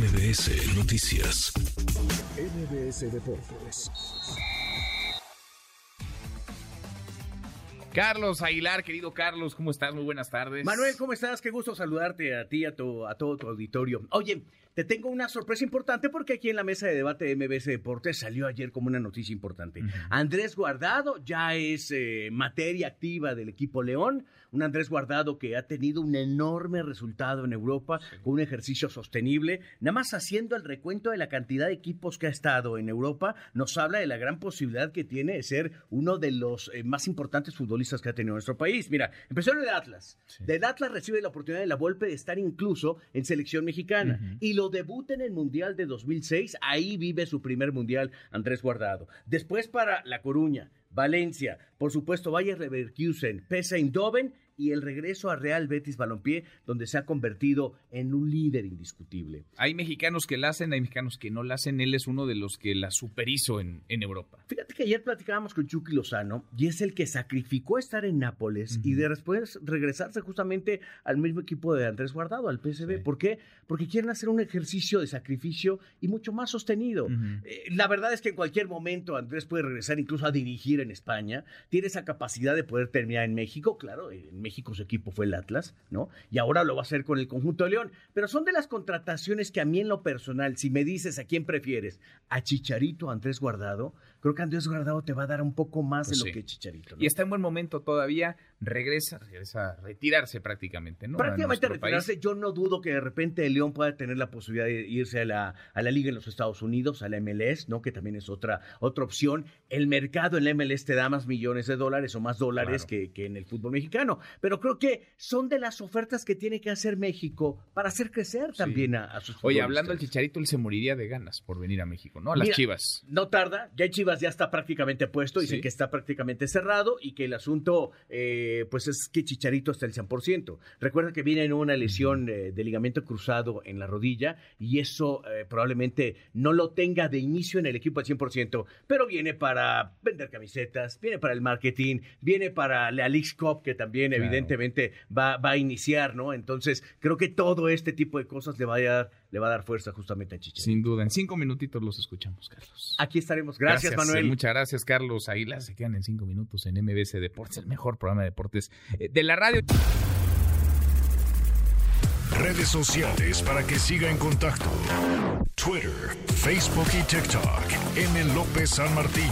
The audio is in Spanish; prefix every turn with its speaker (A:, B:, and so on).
A: MBS Noticias.
B: MBS Deportes.
C: Carlos Aguilar, querido Carlos, ¿cómo estás? Muy buenas tardes.
D: Manuel, ¿cómo estás? Qué gusto saludarte a ti, a, tu, a todo tu auditorio. Oye, te tengo una sorpresa importante porque aquí en la mesa de debate de MBS Deportes salió ayer como una noticia importante. Andrés Guardado ya es eh, materia activa del equipo León. Un Andrés Guardado que ha tenido un enorme resultado en Europa con un ejercicio sostenible. Nada más haciendo el recuento de la cantidad de equipos que ha estado en Europa, nos habla de la gran posibilidad que tiene de ser uno de los eh, más importantes futbolistas que ha tenido nuestro país. Mira, empezó en el Atlas. Del Atlas recibe la oportunidad de la Volpe de estar incluso en selección mexicana. Y lo debuta en el Mundial de 2006. Ahí vive su primer Mundial Andrés Guardado. Después para La Coruña, Valencia, por supuesto Bayer Leverkusen, Pesa Eindhoven y el regreso a Real Betis Balompié, donde se ha convertido en un líder indiscutible.
C: Hay mexicanos que la hacen, hay mexicanos que no la hacen. Él es uno de los que la superhizo en, en Europa.
D: Fíjate que ayer platicábamos con Chucky Lozano y es el que sacrificó estar en Nápoles y de después regresarse justamente al mismo equipo de Andrés Guardado, al PSV. ¿Por qué? Porque quieren hacer un ejercicio de sacrificio y mucho más sostenido. Eh, la verdad es que en cualquier momento Andrés puede regresar incluso a dirigir en España. Tiene esa capacidad de poder terminar en México. Claro, en México su equipo fue el Atlas, ¿no? Y ahora lo va a hacer con el conjunto de León. Pero son de las contrataciones que a mí en lo personal, si me dices a quién prefieres, a Chicharito o a Andrés Guardado, creo que Andrés Guardado te va a dar un poco más
C: Pues
D: de
C: sí.
D: lo que Chicharito. ¿no?
C: Y está en buen momento todavía. Regresa, regresa a retirarse prácticamente, ¿no?
D: Prácticamente retirarse,
C: país.
D: yo no dudo que de repente el León pueda tener la posibilidad de irse a la, a la liga en los Estados Unidos, a la MLS, ¿no? Que también es otra, otra opción. El mercado en la MLS te da más millones de dólares o más dólares
C: Claro.
D: que, que en el fútbol mexicano. Pero creo que son de las ofertas que tiene que hacer México para hacer crecer también a, a sus
C: Oye, hablando del. Chicharito, él se moriría de ganas por venir a México, ¿no? A las
D: Mira,
C: Chivas.
D: No tarda, ya Chivas ya está prácticamente puesto, dicen
C: Sí.
D: que está prácticamente cerrado y que el asunto, eh, pues es que Chicharito está al 100%. Recuerda que viene en una lesión eh, de ligamento cruzado en la rodilla y eso eh, probablemente no lo tenga de inicio en el equipo al 100%, pero viene para vender camisetas, viene para el marketing, viene para la Leagues Cup que también
C: Claro.
D: evidentemente va, va a iniciar, ¿no? Entonces creo que todo este tipo de cosas le va a dar, le va a dar fuerza justamente a Chicharito.
C: Sin duda. En cinco minutitos los escuchamos, Carlos.
D: Aquí estaremos. Gracias, Manuel.
C: eh, Muchas gracias, Carlos Aguilar. Se quedan en cinco minutos en MBS Deportes, el mejor programa de deportes eh, de la radio.
A: Redes sociales para que siga en contacto: Twitter, Facebook y TikTok. M. López San Martín.